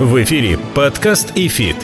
В эфире подкаст «ИФИТ».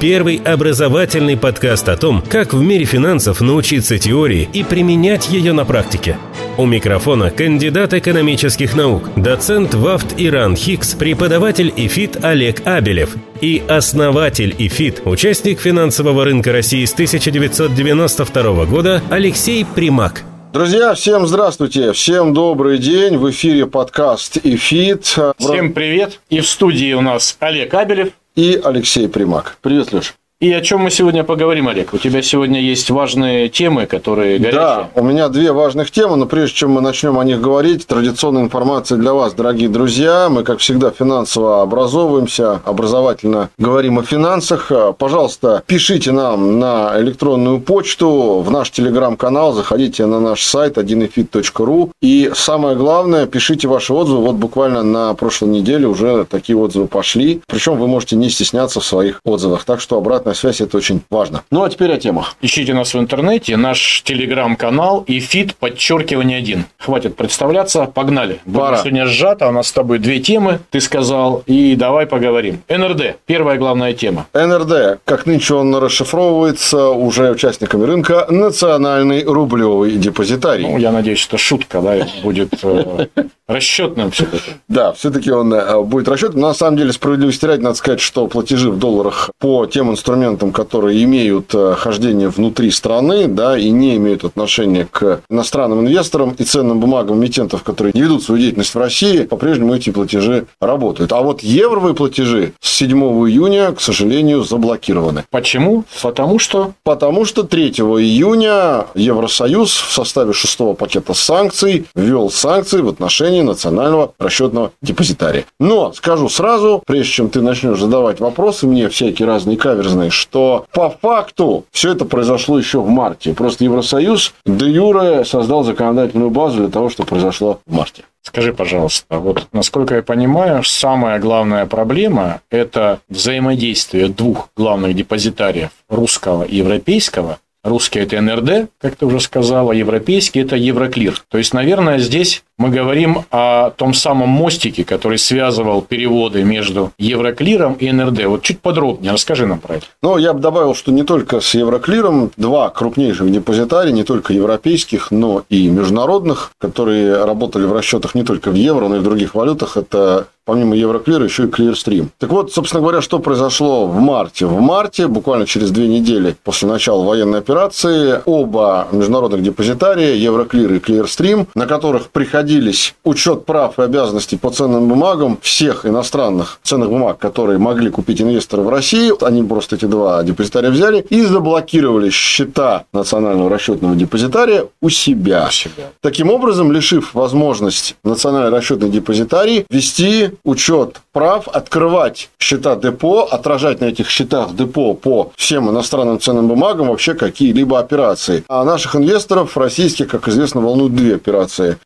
Первый образовательный подкаст о том, как в мире финансов научиться теории и применять ее на практике. У микрофона кандидат экономических наук, доцент ВАВТ и РАНХиГС, преподаватель ИФИТ Олег Абелев и основатель ИФИТ, участник финансового рынка России с 1992 года Алексей Примак – Друзья, всем здравствуйте, всем добрый день. В эфире подкаст «ИФИТ». Всем привет. И в студии у нас Олег Абелев. И Алексей Примак. Привет, Леш. И о чем мы сегодня поговорим, Олег? У тебя сегодня есть важные темы, которые горячие. Да, у меня две важных темы, но прежде чем мы начнем о них говорить, традиционная информация для вас, дорогие друзья. Мы, как всегда, финансово образовываемся, образовательно говорим о финансах. Пожалуйста, пишите нам на электронную почту, в наш телеграм-канал, заходите на наш сайт 1efit.ru. И самое главное, пишите ваши отзывы. Вот буквально на прошлой неделе уже такие отзывы пошли. Причем вы можете не стесняться в своих отзывах. Так что обратно обратная связь – это очень важно. Ну, а теперь о темах. Ищите нас в интернете, наш телеграм-канал iFit подчеркивание один. Хватит представляться, погнали. Пора. Будем сегодня сжато, у нас с тобой две темы, ты сказал, и давай поговорим. НРД, первая главная тема. НРД, как нынче он расшифровывается уже участниками рынка, национальный рублевый депозитарий. Ну, я надеюсь, что шутка, да, будет э, расчетным все-таки. Да, все-таки он э, будет расчетным. На самом деле, справедливости ради, надо сказать, что платежи в долларах по тем инструментам, инструментам, которые имеют э, хождение внутри страны, да, и не имеют отношения к иностранным инвесторам и ценным бумагам эмитентов, которые не ведут свою деятельность в России, по-прежнему эти платежи работают. А вот евровые платежи с 7 июня, к сожалению, заблокированы. Почему? Потому что? Потому что 3 июня Евросоюз в составе шестого пакета санкций ввел санкции в отношении национального расчетного депозитария. Но скажу сразу, прежде чем ты начнешь задавать вопросы мне всякие разные каверзные, что по факту все это произошло еще в марте. Просто Евросоюз де юре создал законодательную базу для того, что произошло в марте. Скажи, пожалуйста, вот насколько я понимаю, самая главная проблема – это взаимодействие двух главных депозитариев, русского и европейского, Русский – это НРД, как ты уже сказала, европейский – это Евроклир. То есть, наверное, здесь мы говорим о том самом мостике, который связывал переводы между Евроклиром и НРД. Вот чуть подробнее расскажи нам про это. Ну, я бы добавил, что не только с Евроклиром, два крупнейших депозитария, не только европейских, но и международных, которые работали в расчетах не только в евро, но и в других валютах, это помимо Евроклира, еще и Clearstream. Так вот, собственно говоря, что произошло в марте? В марте, буквально через две недели после начала военной операции, оба международных депозитария, Евроклир и Clearstream, на которых приходились учет прав и обязанностей по ценным бумагам всех иностранных ценных бумаг, которые могли купить инвесторы в России, они просто эти два депозитария взяли и заблокировали счета национального расчетного депозитария у себя. У себя. Таким образом, лишив возможность национальный расчетный депозитарий вести учет прав, открывать счета депо, отражать на этих счетах депо по всем иностранным ценным бумагам вообще какие-либо операции. А наших инвесторов российских, как известно, волнуют две операции.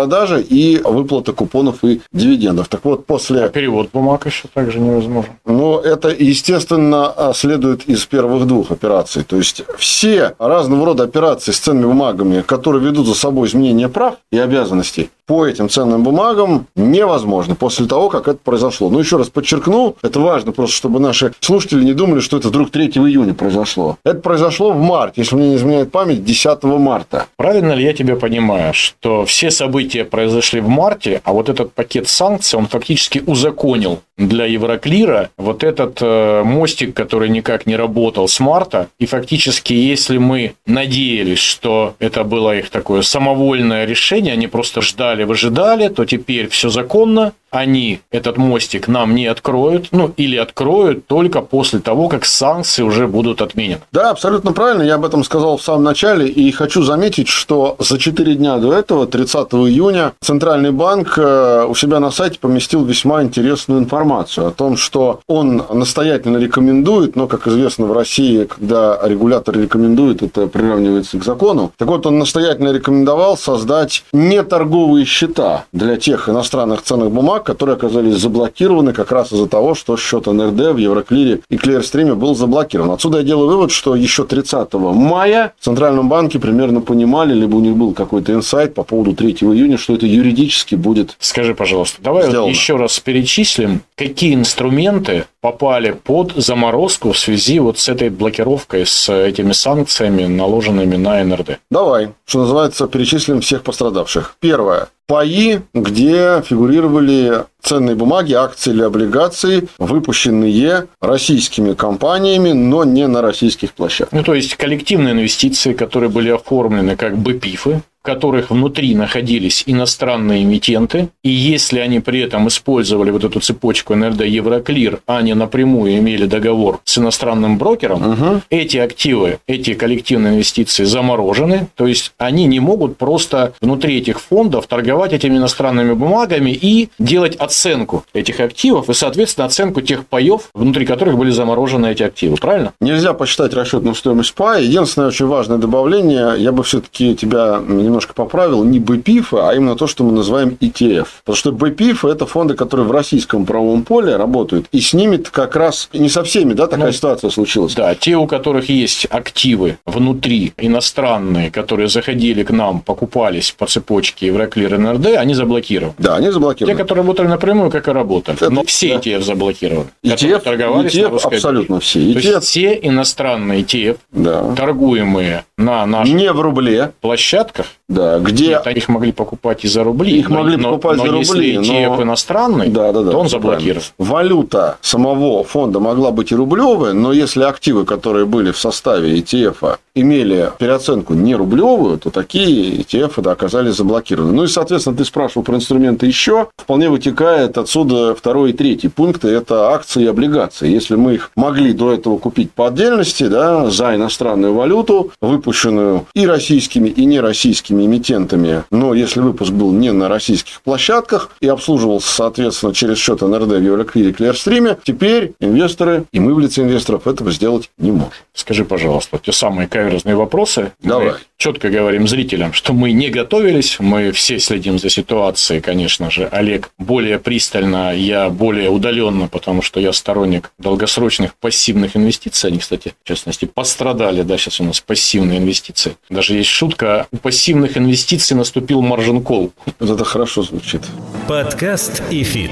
Покупка-продажа и выплата купонов и дивидендов. Так вот, после... А перевод бумаг еще также невозможен. Ну, это, естественно, следует из первых двух операций. То есть, все разного рода операции с ценными бумагами, которые ведут за собой изменение прав и обязанностей, по этим ценным бумагам невозможно после того, как это произошло. Но еще раз подчеркну, это важно просто, чтобы наши слушатели не думали, что это вдруг 3 июня произошло. Это произошло в марте, если мне не изменяет память, 10 марта. Правильно ли я тебя понимаю, что все события произошли в марте, а вот этот пакет санкций, он фактически узаконил для Евроклира вот этот э, мостик, который никак не работал с марта, и фактически, если мы надеялись, что это было их такое самовольное решение, они просто ждали, выжидали, то теперь все законно, они этот мостик нам не откроют, ну или откроют только после того, как санкции уже будут отменены. Да, абсолютно правильно, я об этом сказал в самом начале, и хочу заметить, что за 4 дня до этого, 30 июня, Центральный банк э, у себя на сайте поместил весьма интересную информацию о том, что он настоятельно рекомендует, но, как известно, в России, когда регулятор рекомендует, это приравнивается к закону. Так вот, он настоятельно рекомендовал создать неторговые счета для тех иностранных ценных бумаг, которые оказались заблокированы как раз из-за того, что счет НРД в Евроклире и Клирстриме был заблокирован. Отсюда я делаю вывод, что еще 30 мая в Центральном банке примерно понимали, либо у них был какой-то инсайт по поводу 3 июня, что это юридически будет Скажи, пожалуйста, давай вот еще раз перечислим, какие инструменты попали под заморозку в связи вот с этой блокировкой, с этими санкциями, наложенными на НРД. Давай, что называется, перечислим всех пострадавших. Первое паи, где фигурировали ценные бумаги, акции или облигации, выпущенные российскими компаниями, но не на российских площадках. Ну, то есть коллективные инвестиции, которые были оформлены как БПИФы, в которых внутри находились иностранные эмитенты, и если они при этом использовали вот эту цепочку НРД Евроклир, а не напрямую имели договор с иностранным брокером, угу. эти активы, эти коллективные инвестиции заморожены, то есть они не могут просто внутри этих фондов торговать этими иностранными бумагами и делать оценку этих активов и, соответственно, оценку тех паев, внутри которых были заморожены эти активы, правильно? Нельзя посчитать расчетную стоимость пая. Единственное очень важное добавление, я бы все-таки тебя немножко поправил, не БПИФ, а именно то, что мы называем ETF. Потому что БПИФ – это фонды, которые в российском правовом поле работают, и с ними как раз не со всеми да, такая ну, ситуация случилась. Да, те, у которых есть активы внутри, иностранные, которые заходили к нам, покупались по цепочке Евроклир НРД, они заблокированы. Да, они заблокированы. Те, которые работали напрямую, как и работали. Это, Но все да. ETF заблокированы. ETF, торговались ETF абсолютно все. ETF... То есть, все иностранные ETF, да. торгуемые на наших не в рубле площадках, да, где... Нет, их могли покупать и за рубли. Их но, могли покупать но, за но рубли. если ETF но... иностранный, да, да, да, то он заблокирован. Валюта самого фонда могла быть и рублевая, но если активы, которые были в составе ETF, имели переоценку не рублевую, то такие ETF да, оказались заблокированы. Ну и, соответственно, ты спрашивал про инструменты еще. Вполне вытекает отсюда второй и третий пункты. Это акции и облигации. Если мы их могли до этого купить по отдельности, да, за иностранную валюту, выпущенную и российскими, и нероссийскими российскими эмитентами, но если выпуск был не на российских площадках и обслуживался, соответственно, через счет НРД в Евроклире Клерстриме, теперь инвесторы и мы в лице инвесторов этого сделать не можем. Скажи, пожалуйста, те самые каверзные вопросы. Давай. Мы четко говорим зрителям, что мы не готовились, мы все следим за ситуацией, конечно же. Олег более пристально, я более удаленно, потому что я сторонник долгосрочных пассивных инвестиций. Они, кстати, в частности, пострадали, да, сейчас у нас пассивные инвестиции. Даже есть шутка, у пассивных инвестиций наступил маржин кол. Вот это хорошо звучит. Подкаст iFit.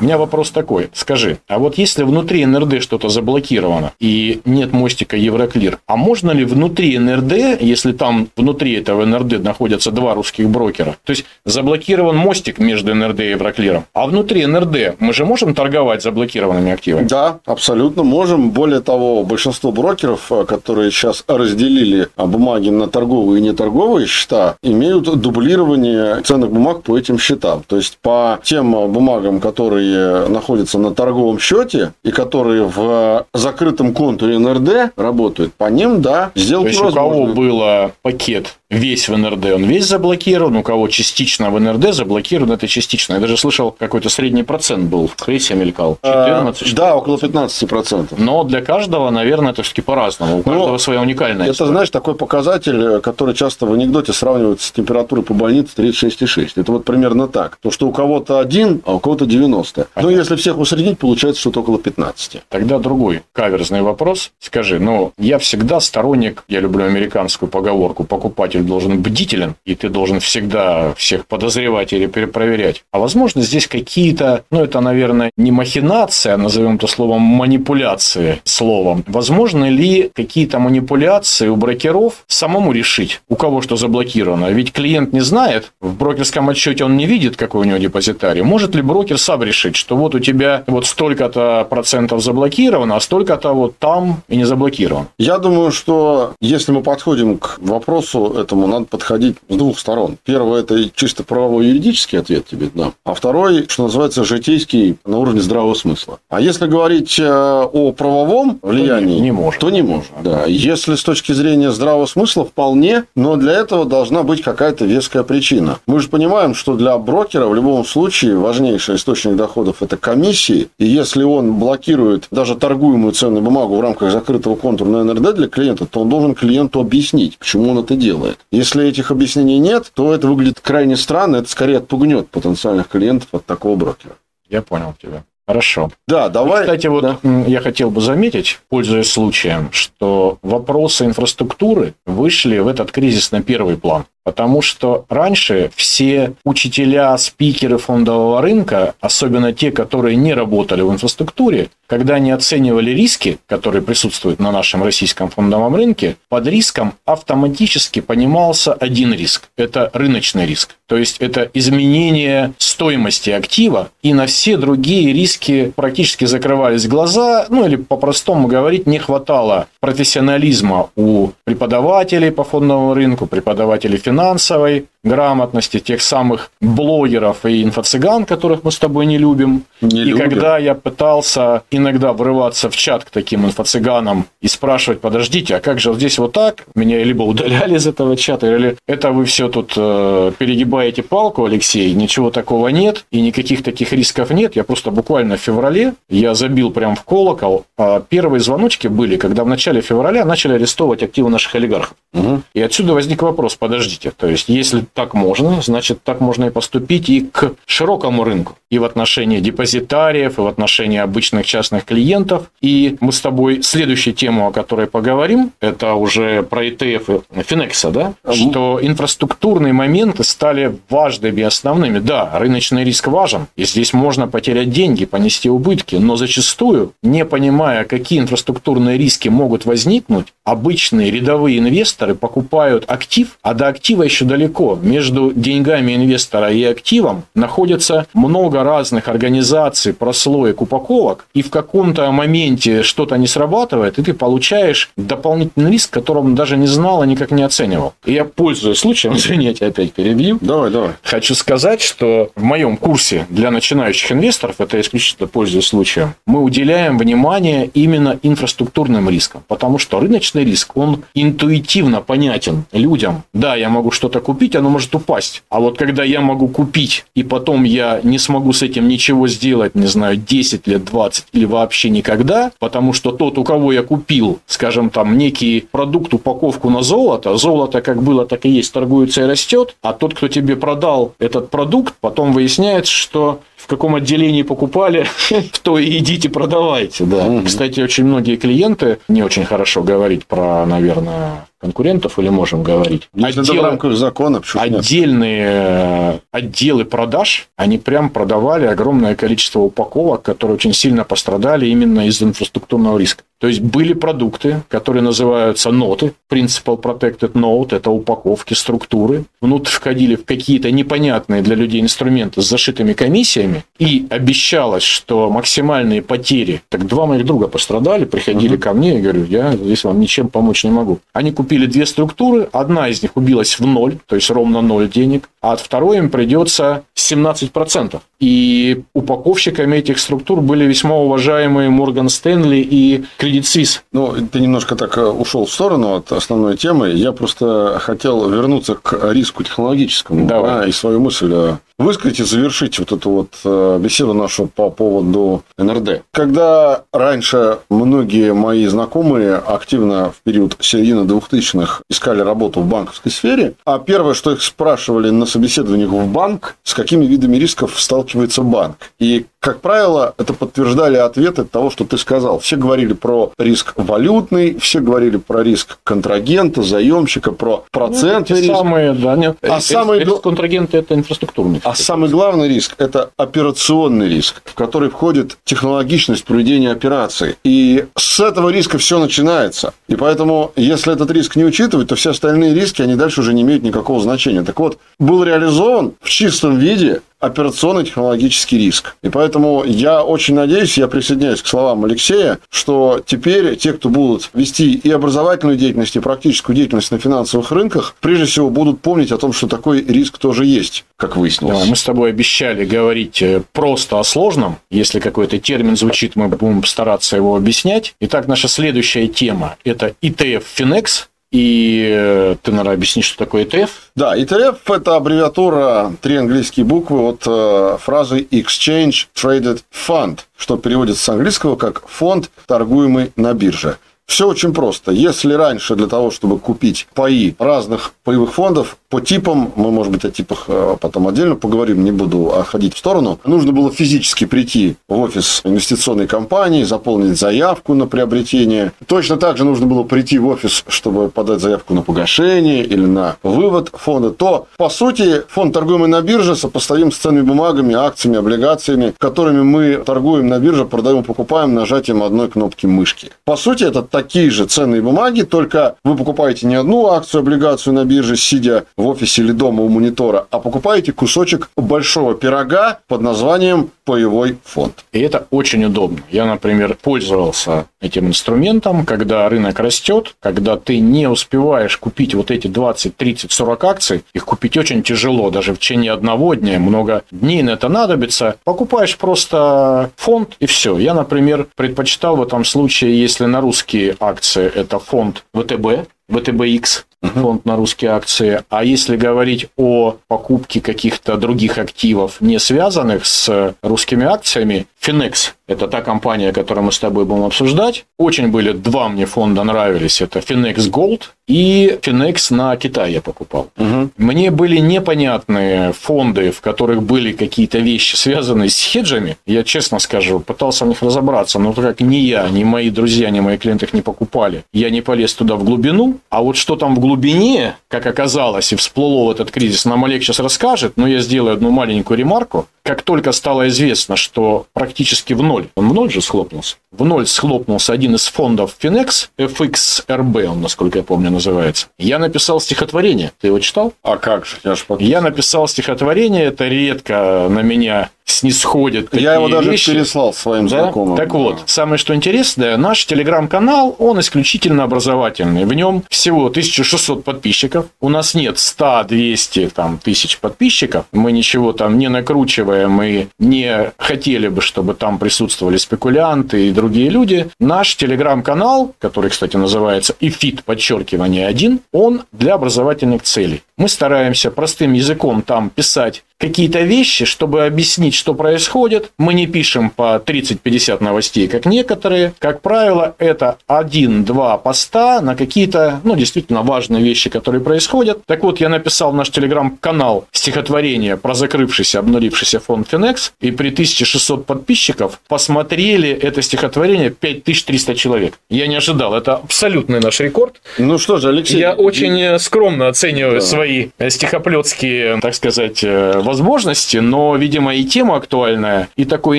У меня вопрос такой. Скажи, а вот если внутри НРД что-то заблокировано и нет мостика Euroclear, а можно ли внутри НРД, если там внутри этого НРД находятся два русских брокера, то есть заблокирован мостик между НРД и Euroclear ом, а внутри НРД мы же можем торговать заблокированными активами? Да, абсолютно можем. Более того, большинство брокеров, э, которые сейчас разделили а, бумаги на торговые и неторговые счета, имеют дублирование ценных бумаг по этим счетам. То есть, по тем бумагам, которые которые находятся на торговом счете и которые в закрытом контуре НРД работают, по ним, да, сделать То есть, невозможно. у кого было пакет весь в НРД, он весь заблокирован, у кого частично в НРД заблокирован, это частично. Я даже слышал, какой-то средний процент был в прессе мелькал. 14? А, да, около 15%. Но для каждого, наверное, это все-таки по-разному. У каждого Но своя уникальная Это, история. знаешь, такой показатель, который часто в анекдоте сравнивают с температурой по больнице 36,6. Это вот примерно так. То, что у кого-то один, а у кого-то 90. Понятно. Ну, если всех усреднить, получается что-то около 15. Тогда другой каверзный вопрос. Скажи, ну, я всегда сторонник, я люблю американскую поговорку, покупатель должен бдителен, и ты должен всегда всех подозревать или перепроверять. А возможно, здесь какие-то, ну, это, наверное, не махинация, а назовем это словом манипуляции словом. Возможно ли какие-то манипуляции у брокеров самому решить, у кого что заблокировано? Ведь клиент не знает, в брокерском отчете он не видит, какой у него депозитарий. Может ли брокер сам решить, что вот у тебя вот столько-то процентов заблокировано, а столько-то вот там и не заблокировано? Я думаю, что если мы подходим к вопросу этому надо подходить с двух сторон. Первое – это чисто правовой юридический ответ тебе дам. А второй, что называется, житейский на уровне здравого смысла. А если говорить э, о правовом влиянии, то не, не может. То не может, да. Если с точки зрения здравого смысла, вполне, но для этого должна быть какая-то веская причина. Мы же понимаем, что для брокера в любом случае важнейший источник доходов – это комиссии. И если он блокирует даже торгуемую ценную бумагу в рамках закрытого контура на НРД для клиента, то он должен клиенту объяснить, почему он это делает. Если этих объяснений нет, то это выглядит крайне странно, это скорее отпугнет потенциальных клиентов от такого брокера. Я понял тебя. Хорошо. Да, давай. И, кстати, вот да. я хотел бы заметить, пользуясь случаем, что вопросы инфраструктуры вышли в этот кризис на первый план. Потому что раньше все учителя, спикеры фондового рынка, особенно те, которые не работали в инфраструктуре, когда они оценивали риски, которые присутствуют на нашем российском фондовом рынке, под риском автоматически понимался один риск – это рыночный риск. То есть это изменение стоимости актива, и на все другие риски практически закрывались глаза, ну или по-простому говорить, не хватало профессионализма у преподавателей по фондовому рынку, преподавателей финансовой грамотности, тех самых блогеров и инфо-цыган, которых мы с тобой не любим. Не и любим. когда я пытался иногда врываться в чат к таким инфо-цыганам и спрашивать, подождите, а как же здесь вот так? Меня либо удаляли из этого чата, или это вы все тут э, перегибаете палку, Алексей, ничего такого нет, и никаких таких рисков нет. Я просто буквально в феврале, я забил прям в колокол, а первые звоночки были, когда в начале февраля начали арестовывать активы наших олигархов. Мгм. И отсюда возник вопрос, подождите, то есть если так можно, значит так можно и поступить и к широкому рынку, и в отношении депозитариев, и в отношении обычных частных клиентов. И мы с тобой следующую тему, о которой поговорим, это уже про ETF и Финекса, да, что инфраструктурные моменты стали важными и основными. Да, рыночный риск важен, и здесь можно потерять деньги, понести убытки, но зачастую, не понимая, какие инфраструктурные риски могут возникнуть, обычные рядовые инвесторы покупают актив, а до актива еще далеко. Между деньгами инвестора и активом находится много разных организаций, прослоек, упаковок, и в каком-то моменте что-то не срабатывает, и ты получаешь дополнительный риск, которым даже не знал и никак не оценивал. И я пользуюсь случаем, извини, я тебя опять перебью, Давай, давай. Хочу сказать, что в моем курсе для начинающих инвесторов, это исключительно пользуясь случаем, мы уделяем внимание именно инфраструктурным рискам, потому что рыночный риск, он интуитивно понятен людям. Да, я могу что-то купить, оно может упасть. А вот когда я могу купить, и потом я не смогу с этим ничего сделать, не знаю, 10 лет, 20 или вообще никогда, потому что тот, у кого я купил, скажем там, некий продукт, упаковку на золото, золото как было, так и есть, торгуется и растет, а тот, кто тебе продал этот продукт, потом выясняется, что в каком отделении покупали, в то и идите продавайте. Да. Мгм. Кстати, очень многие клиенты, не очень хорошо говорить про, наверное, конкурентов, или можем говорить, в отделы- рамках закона, почему нет? отдельные э, отделы продаж, они прям продавали огромное количество упаковок, которые очень сильно пострадали именно из инфраструктурного риска. То есть были продукты, которые называются ноты, Principal Protected Note, это упаковки, структуры. Внутрь входили в какие-то непонятные для людей инструменты с зашитыми комиссиями, и обещалось, что максимальные потери, так два моих друга пострадали, приходили ко мне и говорю, я здесь вам ничем помочь не могу. Они купили две структуры, одна из них убилась в ноль, то есть ровно ноль денег, а от второй им придется 17%. И упаковщиками этих структур были весьма уважаемые Морган Стэнли и Credit Suisse. Ну, ты немножко так э, ушел в сторону от основной темы. Я просто хотел вернуться к риску технологическому Давай. да, и свою мысль э, высказать и завершить вот эту вот э, беседу нашу по поводу НРД. Когда раньше многие мои знакомые активно в период середины 2000-х искали работу в банковской сфере, а первое, что их спрашивали на собеседованиях в банк, с какими видами рисков сталкивается банк. И как правило, это подтверждали ответы того, что ты сказал. Все говорили про риск валютный, все говорили про риск контрагента, заемщика, про процентный Ну, риск. самые, да, нет, А риск- самый риск контрагента это инфраструктурный. А самый главный риск – это операционный риск, в который входит технологичность проведения операций. И с этого риска все начинается. И поэтому, если этот риск не учитывать, то все остальные риски, они дальше уже не имеют никакого значения. Так вот, был реализован в чистом виде операционный технологический риск. И поэтому я очень надеюсь, я присоединяюсь к словам Алексея, что теперь те, кто будут вести и образовательную деятельность, и практическую деятельность на финансовых рынках, прежде всего будут помнить о том, что такой риск тоже есть, как выяснилось. Давай, мы с тобой обещали говорить э, просто о сложном. Если какой-то термин звучит, мы будем стараться его объяснять. Итак, наша следующая тема – это ETF Finex. И э, ты, наверное, объяснишь, что такое ETF. Да, ETF – это аббревиатура, три английские буквы от э, фразы Exchange Traded Fund, что переводится с английского как «фонд, торгуемый на бирже». Все очень просто. Если раньше для того, чтобы купить паи разных паевых фондов, по типам, мы, может быть, о типах э, потом отдельно поговорим, не буду отходить в сторону, нужно было физически прийти в офис инвестиционной компании, заполнить заявку на приобретение. Точно так же нужно было прийти в офис, чтобы подать заявку на погашение или на вывод фонда. То, по сути, фонд, торгуемый на бирже, сопоставим с ценными бумагами, акциями, облигациями, которыми мы торгуем на бирже, продаем, покупаем нажатием одной кнопки мышки. По сути, это такие же ценные бумаги, только вы покупаете не одну акцию, облигацию на бирже, сидя в офисе или дома у монитора, а покупаете кусочек большого пирога под названием паевой фонд. И это очень удобно. Я, например, пользовался этим инструментом, когда рынок растет, когда ты не успеваешь купить вот эти 20, 30, 40 акций, их купить очень тяжело, даже в течение одного дня, много дней на это надобится, покупаешь просто фонд и все. Я, например, предпочитал в этом случае, если на русские акции это фонд ВТБ, ВТБХ, фонд на русские акции. А если говорить о покупке каких-то других активов, не связанных с русскими акциями, Finex – это та компания, которую мы с тобой будем обсуждать. Очень были два мне фонда нравились. Это Finex Gold и Finex на Китай я покупал. Угу. Мне были непонятные фонды, в которых были какие-то вещи, связанные с хеджами. Я честно скажу, пытался в них разобраться, но как ни я, ни мои друзья, ни мои клиенты их не покупали. Я не полез туда в глубину, а вот что там в глубине, как оказалось, и всплыло в этот кризис, нам Олег сейчас расскажет, но я сделаю одну маленькую ремарку. Как только стало известно, что практически в ноль, он в ноль же схлопнулся, в ноль схлопнулся один из фондов Finex, FXRB, он, насколько я помню, называется. Я написал стихотворение. Ты его читал? А как же? Я, же я написал стихотворение, это редко на меня снисходят такие Я его даже вещи. переслал своим да? знакомым. Так вот, самое что интересное, наш телеграм-канал, он исключительно образовательный. В нем всего 1600 подписчиков. У нас нет 100, 200 там, тысяч подписчиков. Мы ничего там не накручиваем и не хотели бы, чтобы там присутствовали спекулянты и другие люди. Наш телеграм-канал, который, кстати, называется ИФИТ, подчеркивание 1, он для образовательных целей. Мы стараемся простым языком там писать какие-то вещи, чтобы объяснить, что происходит. Мы не пишем по 30-50 новостей, как некоторые. Как правило, это один-два поста на какие-то, ну, действительно важные вещи, которые происходят. Так вот, я написал в наш телеграм-канал стихотворение про закрывшийся, обнулившийся фонд Финекс, и при 1600 подписчиков посмотрели это стихотворение 5300 человек. Я не ожидал, это абсолютный наш рекорд. Ну что же, Алексей... Я очень скромно оцениваю да. свои стихоплетские, так сказать, возможности но, видимо, и тема актуальная, и такой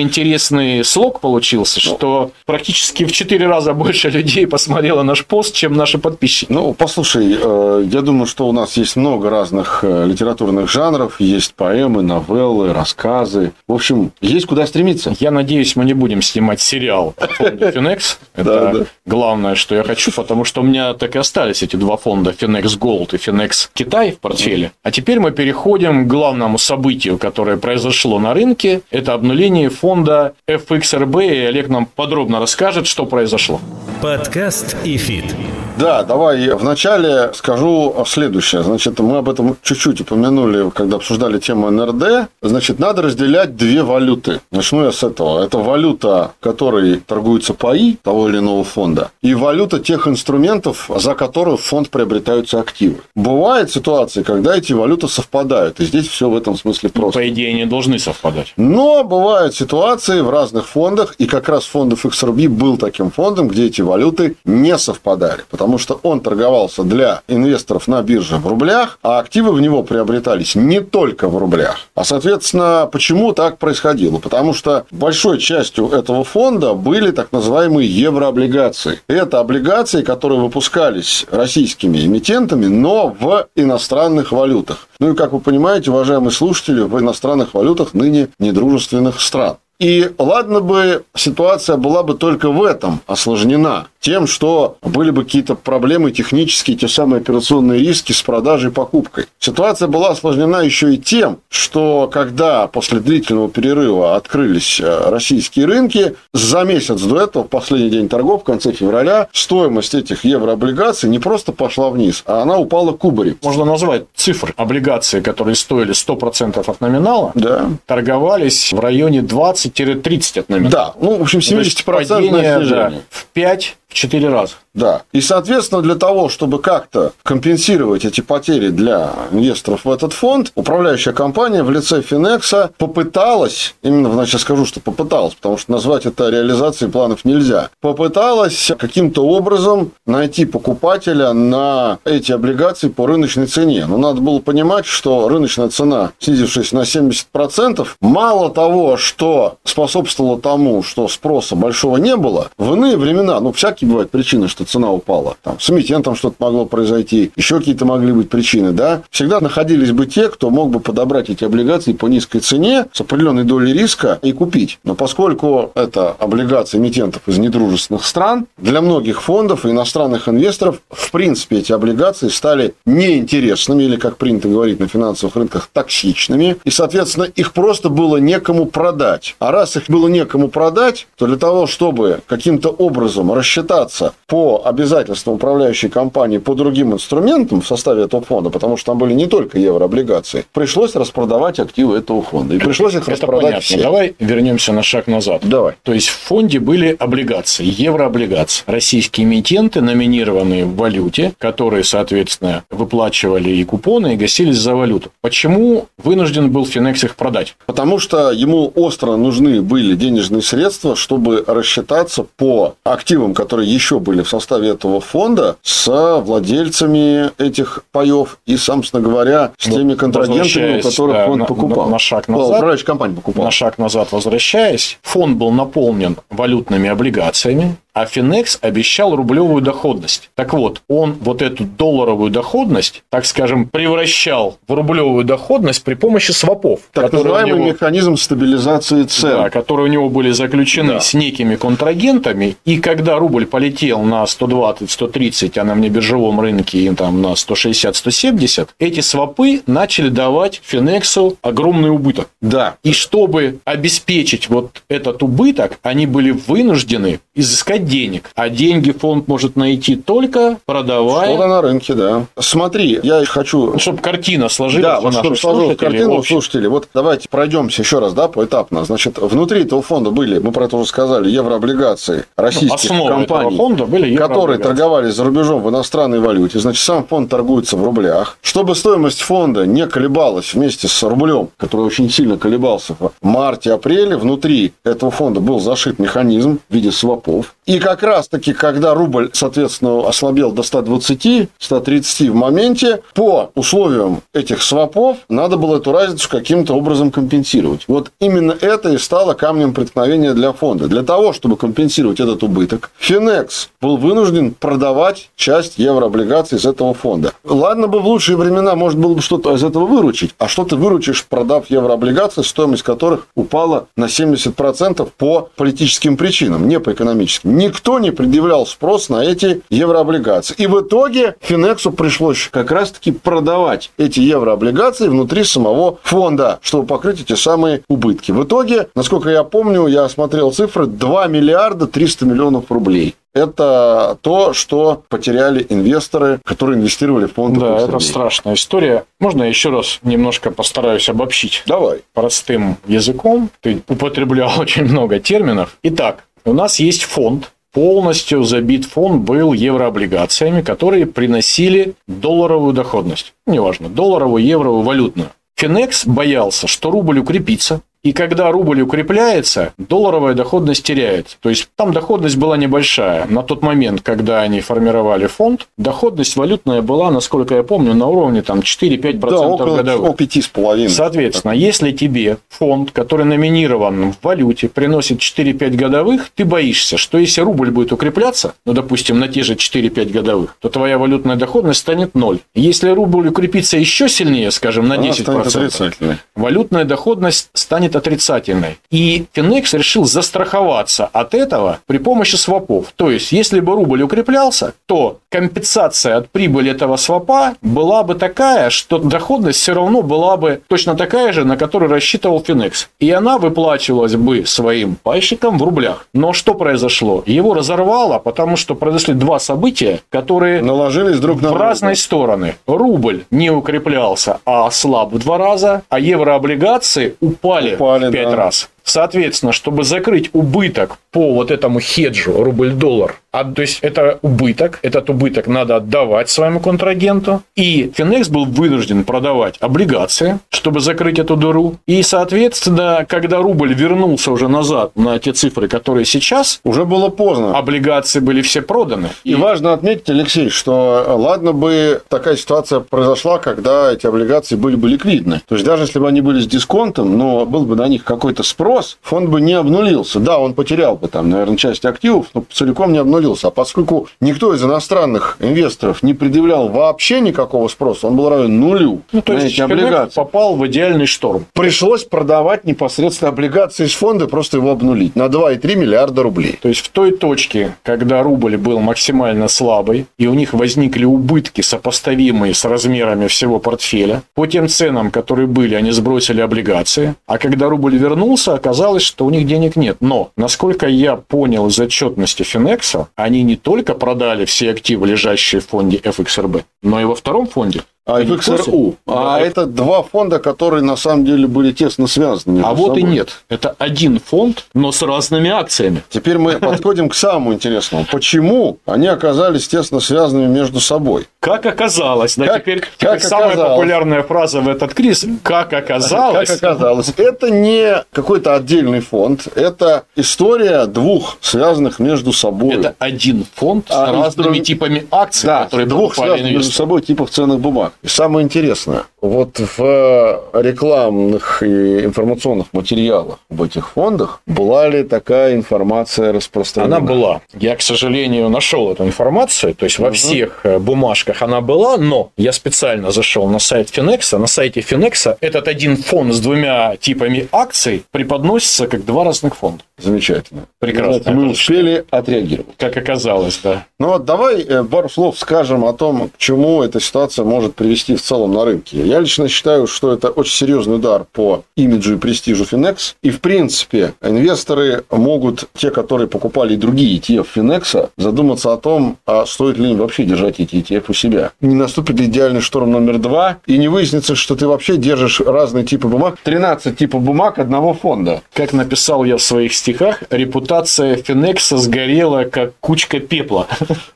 интересный слог получился, ну, что практически в четыре раза больше людей посмотрело наш пост, чем наши подписчики. Ну, послушай, э, я думаю, что у нас есть много разных э, литературных жанров, есть поэмы, новеллы, рассказы. В общем, есть куда стремиться. Я надеюсь, мы не будем снимать сериал Finex. Это главное, что я хочу, потому что у меня так и остались эти два фонда Finex Gold и Finex Китай в портфеле. А теперь мы переходим к главному событию событию, которое произошло на рынке, это обнуление фонда FXRB, и Олег нам подробно расскажет, что произошло. Подкаст iFit. Да, давай вначале скажу следующее. Значит, мы об этом чуть-чуть упомянули, когда обсуждали тему НРД. Значит, надо разделять две валюты. Начну я с этого. Это валюта, которой торгуются паи того или иного фонда, и валюта тех инструментов, за которые в фонд приобретаются активы. Бывают ситуации, когда эти валюты совпадают, и здесь все в этом смысле просто. По идее, они должны совпадать. Но бывают ситуации в разных фондах, и как раз фонд XRB был таким фондом, где эти валюты не совпадали, потому что он торговался для инвесторов на бирже в рублях, а активы в него приобретались не только в рублях. А, соответственно, почему так происходило? Потому что большой частью этого фонда были так называемые еврооблигации. Это облигации, которые выпускались российскими эмитентами, но в иностранных валютах. Ну и, как вы понимаете, уважаемые слушатели, в иностранных валютах ныне недружественных стран. И ладно бы ситуация была бы только в этом осложнена тем, что были бы какие-то проблемы технические, те самые операционные риски с продажей и покупкой. Ситуация была осложнена еще и тем, что когда после длительного перерыва открылись э, российские рынки, за месяц до этого, в последний день торгов, в конце февраля, стоимость этих еврооблигаций не просто пошла вниз, а она упала кубарем. Можно назвать цифры. Облигации, которые стоили 100% от номинала, да. торговались в районе 20-30 от. Да, ну, в общем, 70% падение, да, в 5 4 раза. Да. И, соответственно, для того, чтобы как-то компенсировать эти потери для инвесторов в этот фонд, управляющая компания в лице Финекса попыталась, именно, значит, скажу, что попыталась, потому что назвать это реализацией планов нельзя, попыталась каким-то образом найти покупателя на эти облигации по рыночной цене. Но надо было понимать, что рыночная цена, снизившись на 70%, мало того, что способствовало тому, что спроса большого не было, в иные времена, ну, всякие бывают причины, что цена упала. Там, с эмитентом что-то могло произойти, еще какие-то могли быть причины, да. Всегда находились бы те, кто мог бы подобрать эти облигации по низкой цене с определенной долей риска и купить. Но поскольку это облигации эмитентов из недружественных стран, для многих фондов и иностранных инвесторов, в принципе, эти облигации стали неинтересными или, как принято говорить на финансовых рынках, токсичными. И, соответственно, их просто было некому продать. А раз их было некому продать, то для того, чтобы каким-то образом рассчитаться по обязательствам управляющей компании по другим инструментам в составе этого фонда, потому что там были не только еврооблигации, пришлось распродавать активы этого фонда. И пришлось их Это распродать понятно. все. Давай вернемся на шаг назад. Давай. То есть в фонде были облигации, еврооблигации. Российские эмитенты, номинированные в валюте, которые, соответственно, выплачивали и купоны, и гасились за валюту. Почему вынужден был Финекс их продать? Потому что ему остро нужны были денежные средства, чтобы рассчитаться по активам, которые еще были в составе этого фонда, с владельцами этих паев и, собственно говоря, с Вот, теми контрагентами, у которых да, он на- покупал. на- на шаг назад. Управляющая компания покупала. На шаг назад возвращаясь, фонд был наполнен валютными облигациями, а Финекс обещал рублевую доходность. Так вот, он вот эту долларовую доходность, так скажем, превращал в рублевую доходность при помощи свопов. Так называемый него- механизм стабилизации цен. Да, которые у него были заключены Да. с некими контрагентами, и когда рубль полетел на 120-130, а на внебиржевом рынке и там на 160-170, эти свопы начали давать Финексу огромный убыток. Да. И чтобы обеспечить вот этот убыток, они были вынуждены изыскать денег. А деньги фонд может найти только продавая... Что-то на рынке, да. Смотри, я хочу Чтобы картина сложилась Да, у вот чтобы сложилась картину, общей. вот давайте пройдемся еще раз, да, поэтапно. Значит, внутри этого фонда были, мы про это уже сказали, еврооблигации российских этого компаний, фонда были которые торговались за рубежом в иностранной валюте. Значит, сам фонд торгуется в рублях. Чтобы стоимость фонда не колебалась вместе с рублем, который очень сильно колебался в марте-апреле, внутри этого фонда был зашит механизм в виде свопов. И как раз-таки, когда рубль, соответственно, ослабел до 120-130 в моменте, по условиям этих свопов надо было эту разницу каким-то образом компенсировать. Вот именно это и стало камнем преткновения для фонда. Для того, чтобы компенсировать этот убыток, Финекс был вынужден продавать часть еврооблигаций из этого фонда. Ладно бы в лучшие времена можно было бы что-то из этого выручить, а что ты выручишь, продав еврооблигации, стоимость которых упала на 70% по политическим причинам, не по экономическим. Никто не предъявлял спрос на эти еврооблигации. И в итоге Финексу пришлось как раз-таки продавать эти еврооблигации внутри самого фонда, чтобы покрыть эти самые убытки. В итоге, насколько я помню, я смотрел цифры, 2 миллиарда 300 миллионов рублей. Это то, что потеряли инвесторы, которые инвестировали в фонды. Да, это страшная история. Можно я еще раз немножко постараюсь обобщить? Давай. простым языком. Ты употреблял очень много терминов. Итак, у нас есть фонд. Полностью забит фонд был еврооблигациями, которые приносили долларовую доходность. Неважно, долларовую, евровую, валютную. Финекс боялся, что рубль укрепится, и когда рубль укрепляется, долларовая доходность теряется. То есть там доходность была небольшая. На тот момент, когда они формировали фонд, доходность валютная была, насколько я помню, на уровне там 4-5% Да, около, годовых. около пяти с половиной. Соответственно, если тебе фонд, который номинирован в валюте, приносит 4-5 годовых, ты боишься, что если рубль будет укрепляться, ну, допустим, на те же 4-5 годовых, то твоя валютная доходность станет ноль. Если рубль укрепится еще сильнее, скажем, на Она 10%, станет отрицательной. валютная доходность станет отрицательной. И Финекс решил застраховаться от этого при помощи свопов. То есть, если бы рубль укреплялся, то компенсация от прибыли этого свопа была бы такая, что доходность все равно была бы точно такая же, на которую рассчитывал Финекс. И она выплачивалась бы своим пайщикам в рублях. Но что произошло? Его разорвало, потому что произошли два события, которые Наложились друг на в друга. разные стороны. Рубль не укреплялся, а ослаб в два раза, а еврооблигации упали, Упали, в пять да. раз. Соответственно, чтобы закрыть убыток по вот этому хеджу рубль-доллар, а, то есть это убыток, этот убыток надо отдавать своему контрагенту, и Финекс был вынужден продавать облигации, чтобы закрыть эту дыру, и, соответственно, когда рубль вернулся уже назад на те цифры, которые сейчас, уже было поздно. Облигации были все проданы. И, и важно отметить, Алексей, что ладно бы такая ситуация произошла, когда эти облигации были бы ликвидны. То есть даже если бы они были с дисконтом, но был бы на них какой-то спрос, фонд бы не обнулился. Да, он потерял бы там, наверное, часть активов, но целиком не обнулился. А поскольку никто из иностранных инвесторов не предъявлял вообще никакого спроса, он был равен нулю ну, то есть облигации. попал в идеальный шторм. Пришлось продавать непосредственно облигации из фонда, просто его обнулить на 2,3 миллиарда рублей. То есть в той точке, когда рубль был максимально слабый, и у них возникли убытки, сопоставимые с размерами всего портфеля, по тем ценам, которые были, они сбросили облигации, а когда рубль вернулся, оказалось, что у них денег нет. Но, насколько я понял из отчетности Финекса, они не только продали все активы, лежащие в фонде FXRB, но и во втором фонде а FXRU. А это два фонда, которые на самом деле были тесно связаны. А вот собой. и нет. Это один фонд, но с разными акциями. Теперь мы подходим к самому интересному. Почему они оказались тесно связанными между собой? Как оказалось. Да, как, теперь, как теперь оказалось. самая популярная фраза в этот кризис. Как оказалось. Как оказалось. Это не какой-то отдельный фонд. Это история двух связанных между собой. Это один фонд а, с разными друг... типами акций, да, которые двух связанных между собой типов ценных бумаг. И самое интересное, вот в рекламных и информационных материалах об этих фондах была ли такая информация распространена? Она была. Я, к сожалению, нашел эту информацию, то есть во всех э, бумажках она была, но я специально зашел на сайт Финекса. На сайте Финекса этот один фонд с двумя типами акций преподносится как два разных фонда. Замечательно. Прекрасно. Мы успели отреагировать. Как оказалось, да. Ну вот давай э, пару слов скажем о том, к чему эта ситуация может привести в целом на рынке. Я лично считаю, что это очень серьезный удар по имиджу и престижу Finex. И, в принципе, инвесторы могут, те, которые покупали другие ETF Finex, задуматься о том, а стоит ли им вообще держать эти ETF у себя. Не наступит ли идеальный шторм номер два, и не выяснится, что ты вообще держишь разные типы бумаг, 13 типов бумаг одного фонда. Как написал я в своих стихах, репутация Финекса сгорела, как кучка пепла.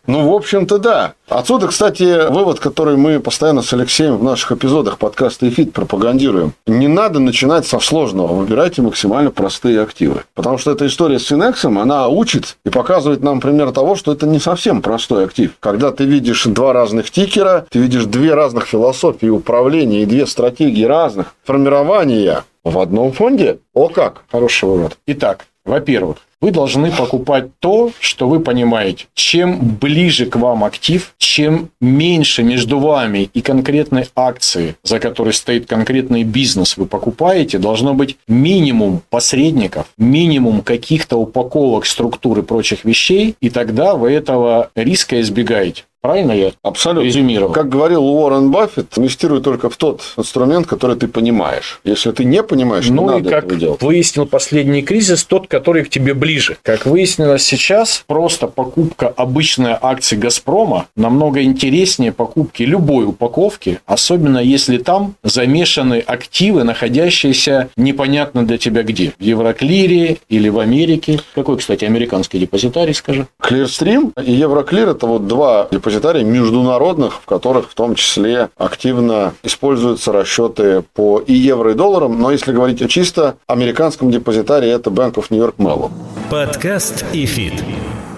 Ну, в общем-то, да. Отсюда, кстати, вывод, который мы постоянно с Алексеем в наших эпизодах подкаста «Эфит» пропагандируем. Не надо начинать со сложного, выбирайте максимально простые активы. Потому что эта история с Финексом, она учит и показывает нам пример того, что это не совсем простой актив. Когда ты видишь два разных тикера, ты видишь две разных философии управления и две стратегии разных формирования в одном фонде. О как! Хороший вывод. Итак, во-первых, вы должны покупать то, что вы понимаете. Чем ближе к вам актив, чем меньше между вами и конкретной акцией, за которой стоит конкретный бизнес, вы покупаете, должно быть минимум посредников, минимум каких-то упаковок, структур и прочих вещей, и тогда вы этого риска избегаете. Правильно я Абсолютно. резюмировал? Как говорил Уоррен Баффет, инвестируй только в тот инструмент, который ты понимаешь. Если ты не понимаешь, ну, не надо как этого делать. выяснил последний кризис, тот, который к тебе ближе. Как выяснилось сейчас, просто покупка обычной акции «Газпрома» намного интереснее покупки любой упаковки, особенно если там замешаны активы, находящиеся непонятно для тебя где. В Евроклире или в Америке. Какой, кстати, американский депозитарий, скажи? Clearstream и Euroclear – это вот два депозитария депозитарий международных, в которых в том числе активно используются расчеты по и евро, и долларам. Но если говорить о чисто американском депозитарии, это Bank of New York Mellon. Подкаст «iFit».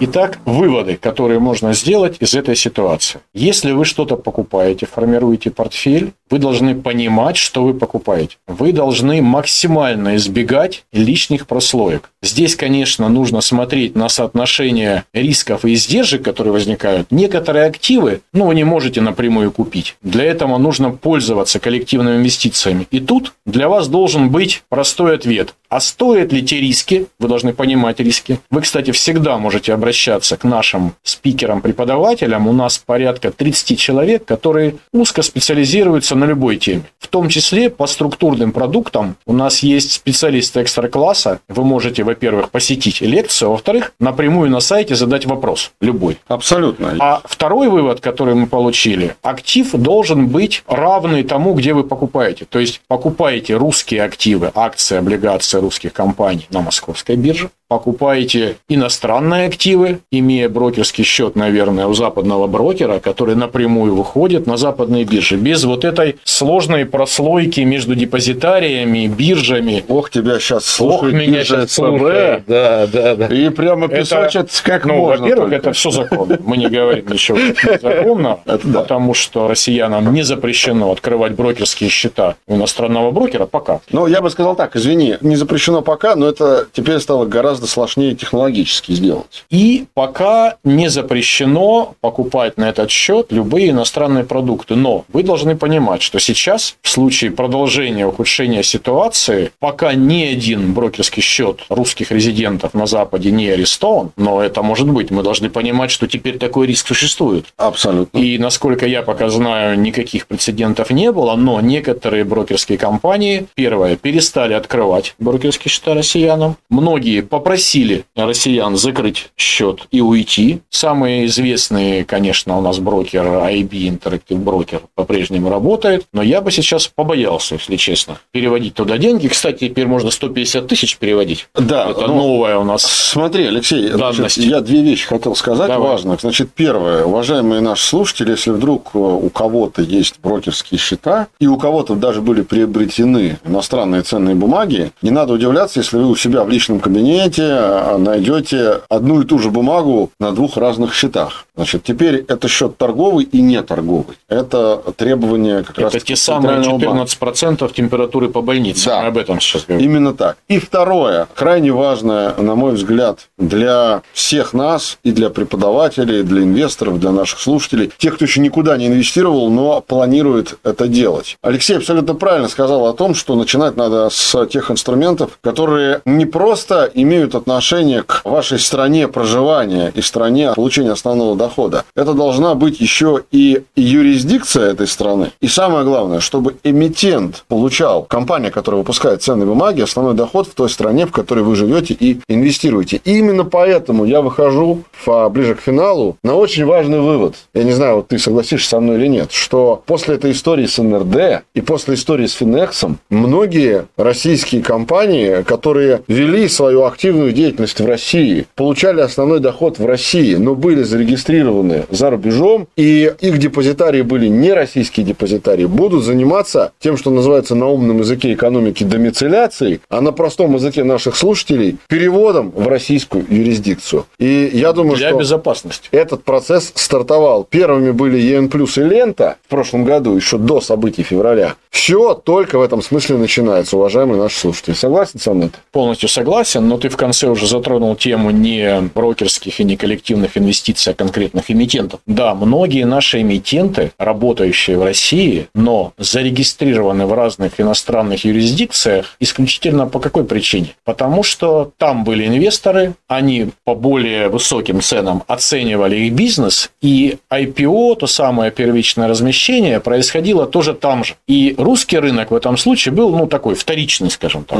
Итак, выводы, которые можно сделать из этой ситуации. Если вы что-то покупаете, формируете портфель, вы должны понимать, что вы покупаете. Вы должны максимально избегать лишних прослоек. Здесь, конечно, нужно смотреть на соотношение рисков и издержек, которые возникают. Некоторые активы, ну, вы не можете напрямую купить. Для этого нужно пользоваться коллективными инвестициями. И тут для вас должен быть простой ответ. А стоят ли те риски? Вы должны понимать риски. Вы, кстати, всегда можете обращаться к нашим спикерам-преподавателям. У нас порядка 30 человек, которые узко специализируются на любой теме. В том числе по структурным продуктам у нас есть специалисты экстра-класса. Вы можете, во-первых, посетить лекцию, а во-вторых, напрямую на сайте задать вопрос. Любой. Абсолютно. А второй вывод, который мы получили. Актив должен быть равный тому, где вы покупаете. То есть, покупаете русские активы, акции, облигации, русских компаний на московской бирже, покупаете иностранные активы, имея брокерский счет, наверное, у западного брокера, который напрямую выходит на западные биржи, без вот этой сложной прослойки между депозитариями, биржами. Ох, тебя сейчас слушают Ох, меня сейчас слушают. Да, да, да. И прямо песочат, это, как ну, можно. Во-первых, это все законно. Мы не говорим ничего незаконного, да. потому что россиянам не запрещено открывать брокерские счета у иностранного брокера пока. Ну, я бы сказал так, извини, не запрещено пока, но это теперь стало гораздо сложнее технологически сделать. И пока не запрещено покупать на этот счет любые иностранные продукты. Но вы должны понимать, что сейчас в случае продолжения ухудшения ситуации, пока ни один брокерский счет русских резидентов на Западе не арестован, но это может быть, мы должны понимать, что теперь такой риск существует. Абсолютно. И, насколько я пока знаю, никаких прецедентов не было, но некоторые брокерские компании, первое, перестали открывать брокерские счета россиянам. Многие попросили россиян закрыть счет и уйти. Самые известные, конечно, у нас брокер IB Interactive Broker по-прежнему работает, но я бы сейчас побоялся, если честно, переводить туда деньги. Кстати, теперь можно 150 тысяч переводить. Да, Это ну, новое у нас. Смотри, Алексей, значит, я две вещи хотел сказать Давай. важных. Значит, первое, уважаемые наши слушатели, если вдруг э, у кого-то есть брокерские счета, и у кого-то даже были приобретены иностранные ценные бумаги, не надо удивляться, если вы у себя в личном кабинете э, найдете одну и ту же бумагу на двух разных счетах. Значит, теперь это счет торговый и не торговый. Это требование как раз Это те самые Центрального банка. 14% температуры по больнице. Да. Мы об этом сейчас говорим. Именно так. И второе, крайне важное, на мой взгляд, для всех нас и для преподавателей, для инвесторов, для наших слушателей, тех, кто еще никуда не инвестировал, но планирует это делать. Алексей абсолютно правильно сказал о том, что начинать надо с тех инструментов, которые не просто имеют отношение к вашей стране проживания и стране получения основного дохода. Это должна быть еще и юрисдикция этой страны. И самое главное, чтобы эмитент получал, компания, которая выпускает ценные бумаги, основной доход в той стране, в которой вы живете и инвестируете. И именно поэтому я выхожу в- ближе к финалу на очень важный вывод. Я не знаю, вот ты согласишься со мной или нет, что после этой истории с НРД и после истории с Финексом многие российские компании, которые вели свою активную деятельность в России, получали основной доход в России, но были зарегистрированы за рубежом, и их депозитарии были не российские депозитарии, будут заниматься тем, что называется на умном языке экономики домицеляцией, а на простом языке наших слушателей переводом в российскую юрисдикцию. И я думаю, Для что безопасности. этот процесс стартовал. Первыми были ЕН Плюс и Лента в прошлом году, еще до событий февраля. Все только в этом смысле начинается, уважаемые наши слушатели. Согласен со мной? Полностью согласен, но ты в конце уже затронул тему не брокерских и не коллективных инвестиций, а конкретных эмитентов. Да, многие наши эмитенты, работающие в России, но зарегистрированы в разных иностранных юрисдикциях исключительно по какой причине? Потому что там были инвесторы, они по более высоким ценам оценивали их бизнес, и IPO, то самое первичное размещение, происходило тоже там же. И русский рынок в этом случае был, ну, такой вторичный, скажем так.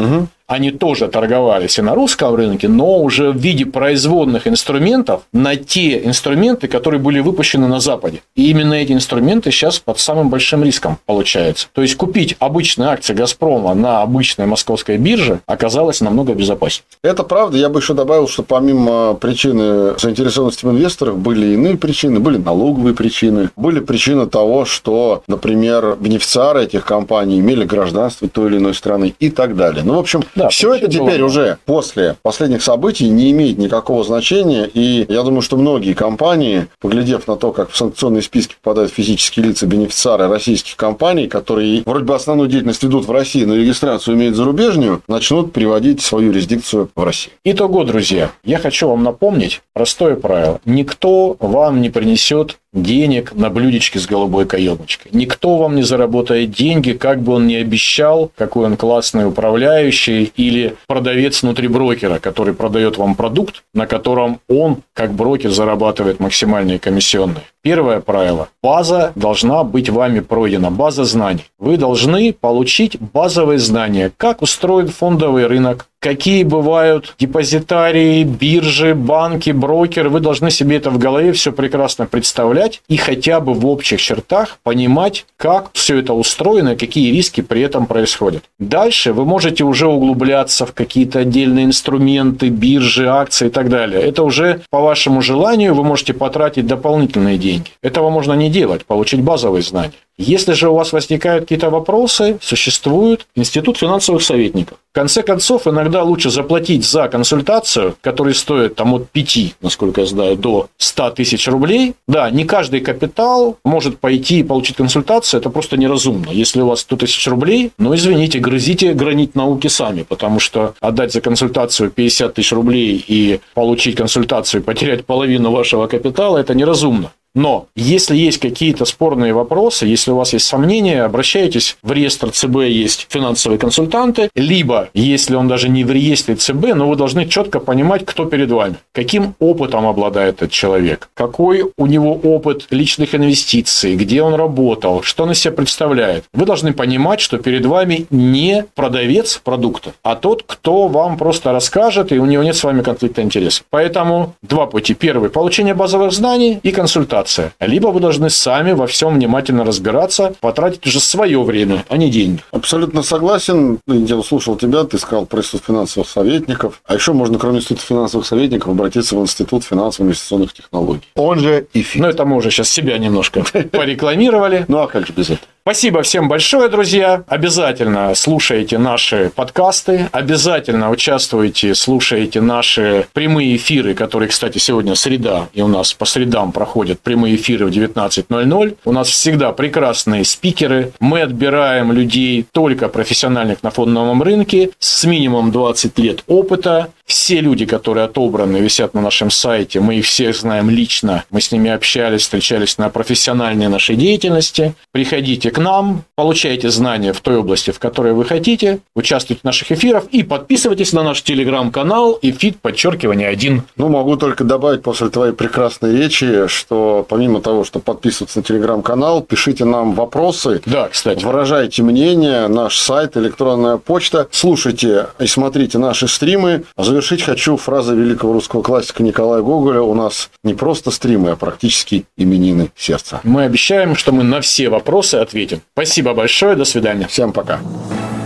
Они тоже торговались и на русском рынке, но уже в виде производных инструментов на те инструменты, которые были выпущены на Западе. И именно эти инструменты сейчас под самым большим риском получаются. То есть купить обычные акции Газпрома на обычной московской бирже оказалось намного безопаснее. Это правда. Я бы еще добавил, что помимо причины заинтересованности инвесторов были иные причины, были налоговые причины, были причины того, что, например, бенефициары этих компаний имели гражданство той или иной страны и так далее. Ну, в общем, Да, все это было теперь много. уже после последних событий не имеет никакого значения. И я думаю, что многие компании, поглядев на то, как в санкционные списки попадают физические лица бенефициары российских компаний, которые вроде бы основную деятельность ведут в России, но регистрацию имеют зарубежную, начнут приводить свою юрисдикцию в Россию. Итого, друзья, я хочу вам напомнить простое правило. Никто вам не принесет денег на блюдечке с голубой каемочкой. Никто вам не заработает деньги, как бы он ни обещал, какой он классный управляющий или продавец внутри брокера, который продает вам продукт, на котором он, как брокер, зарабатывает максимальные комиссионные. Первое правило. База должна быть вами пройдена, база знаний. Вы должны получить базовые знания, как устроен фондовый рынок, какие бывают депозитарии, биржи, банки, брокеры. Вы должны себе это в голове все прекрасно представлять и хотя бы в общих чертах понимать, как все это устроено какие риски при этом происходят. Дальше вы можете уже углубляться в какие-то отдельные инструменты, биржи, акции и так далее. Это уже по вашему желанию вы можете потратить дополнительные деньги. Этого можно не делать, получить базовые знания. Если же у вас возникают какие-то вопросы, существует Институт финансовых советников. В конце концов, иногда лучше заплатить за консультацию, которая стоит там от 5, насколько я знаю, до 100 тысяч рублей. Да, не каждый капитал может пойти и получить консультацию, это просто неразумно. Если у вас 100 тысяч рублей, ну, извините, грызите гранит науки сами, потому что отдать за консультацию 50 тысяч рублей и получить консультацию и потерять половину вашего капитала, это неразумно. Но если есть какие-то спорные вопросы, если у вас есть сомнения, обращайтесь в реестр ЦБ, есть финансовые консультанты, либо, если он даже не в реестре ЦБ, но вы должны четко понимать, кто перед вами, каким опытом обладает этот человек, какой у него опыт личных инвестиций, где он работал, что он из себя представляет. Вы должны понимать, что перед вами не продавец продукта, а тот, кто вам просто расскажет, и у него нет с вами конфликта интересов. Поэтому два пути. Первый – получение базовых знаний и консультация рекомендация. Либо вы должны сами во всем внимательно разбираться, потратить уже свое время, а не деньги. Абсолютно согласен. Я слушал тебя, ты сказал про институт финансовых советников. А еще можно, кроме института финансовых советников, обратиться в институт финансово-инвестиционных технологий. Он же ИФИ. Ну, это мы уже сейчас себя немножко порекламировали. Ну, а как же без этого? Спасибо всем большое, друзья. Обязательно слушайте наши подкасты, обязательно участвуйте, слушайте наши прямые эфиры, которые, кстати, сегодня среда, и у нас по средам проходят прямые эфиры в 19.00. У нас всегда прекрасные спикеры. Мы отбираем людей только профессиональных на фондовом рынке с минимум 20 лет опыта. Все люди, которые отобраны, висят на нашем сайте. Мы их всех знаем лично. Мы с ними общались, встречались на профессиональной нашей деятельности. Приходите к нам, получайте знания в той области, в которой вы хотите, участвуйте в наших эфирах и подписывайтесь на наш телеграм-канал iFit подчеркивание один. Ну, могу только добавить после твоей прекрасной речи, что помимо того, что подписываться на телеграм-канал, пишите нам вопросы. Да, кстати. Выражайте мнение, наш сайт, электронная почта. Слушайте и смотрите наши стримы. Завершить хочу фразой великого русского классика Николая Гоголя. У нас не просто стримы, а практически именины сердца. Мы обещаем, что мы на все вопросы ответим. Спасибо большое, до свидания. Всем пока.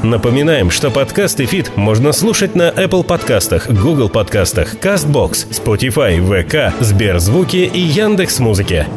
Напоминаем, что подкаст и фит можно слушать на Apple подкастах, Google подкастах, CastBox, Spotify, VK, Сберзвуки и Яндекс.Музыке.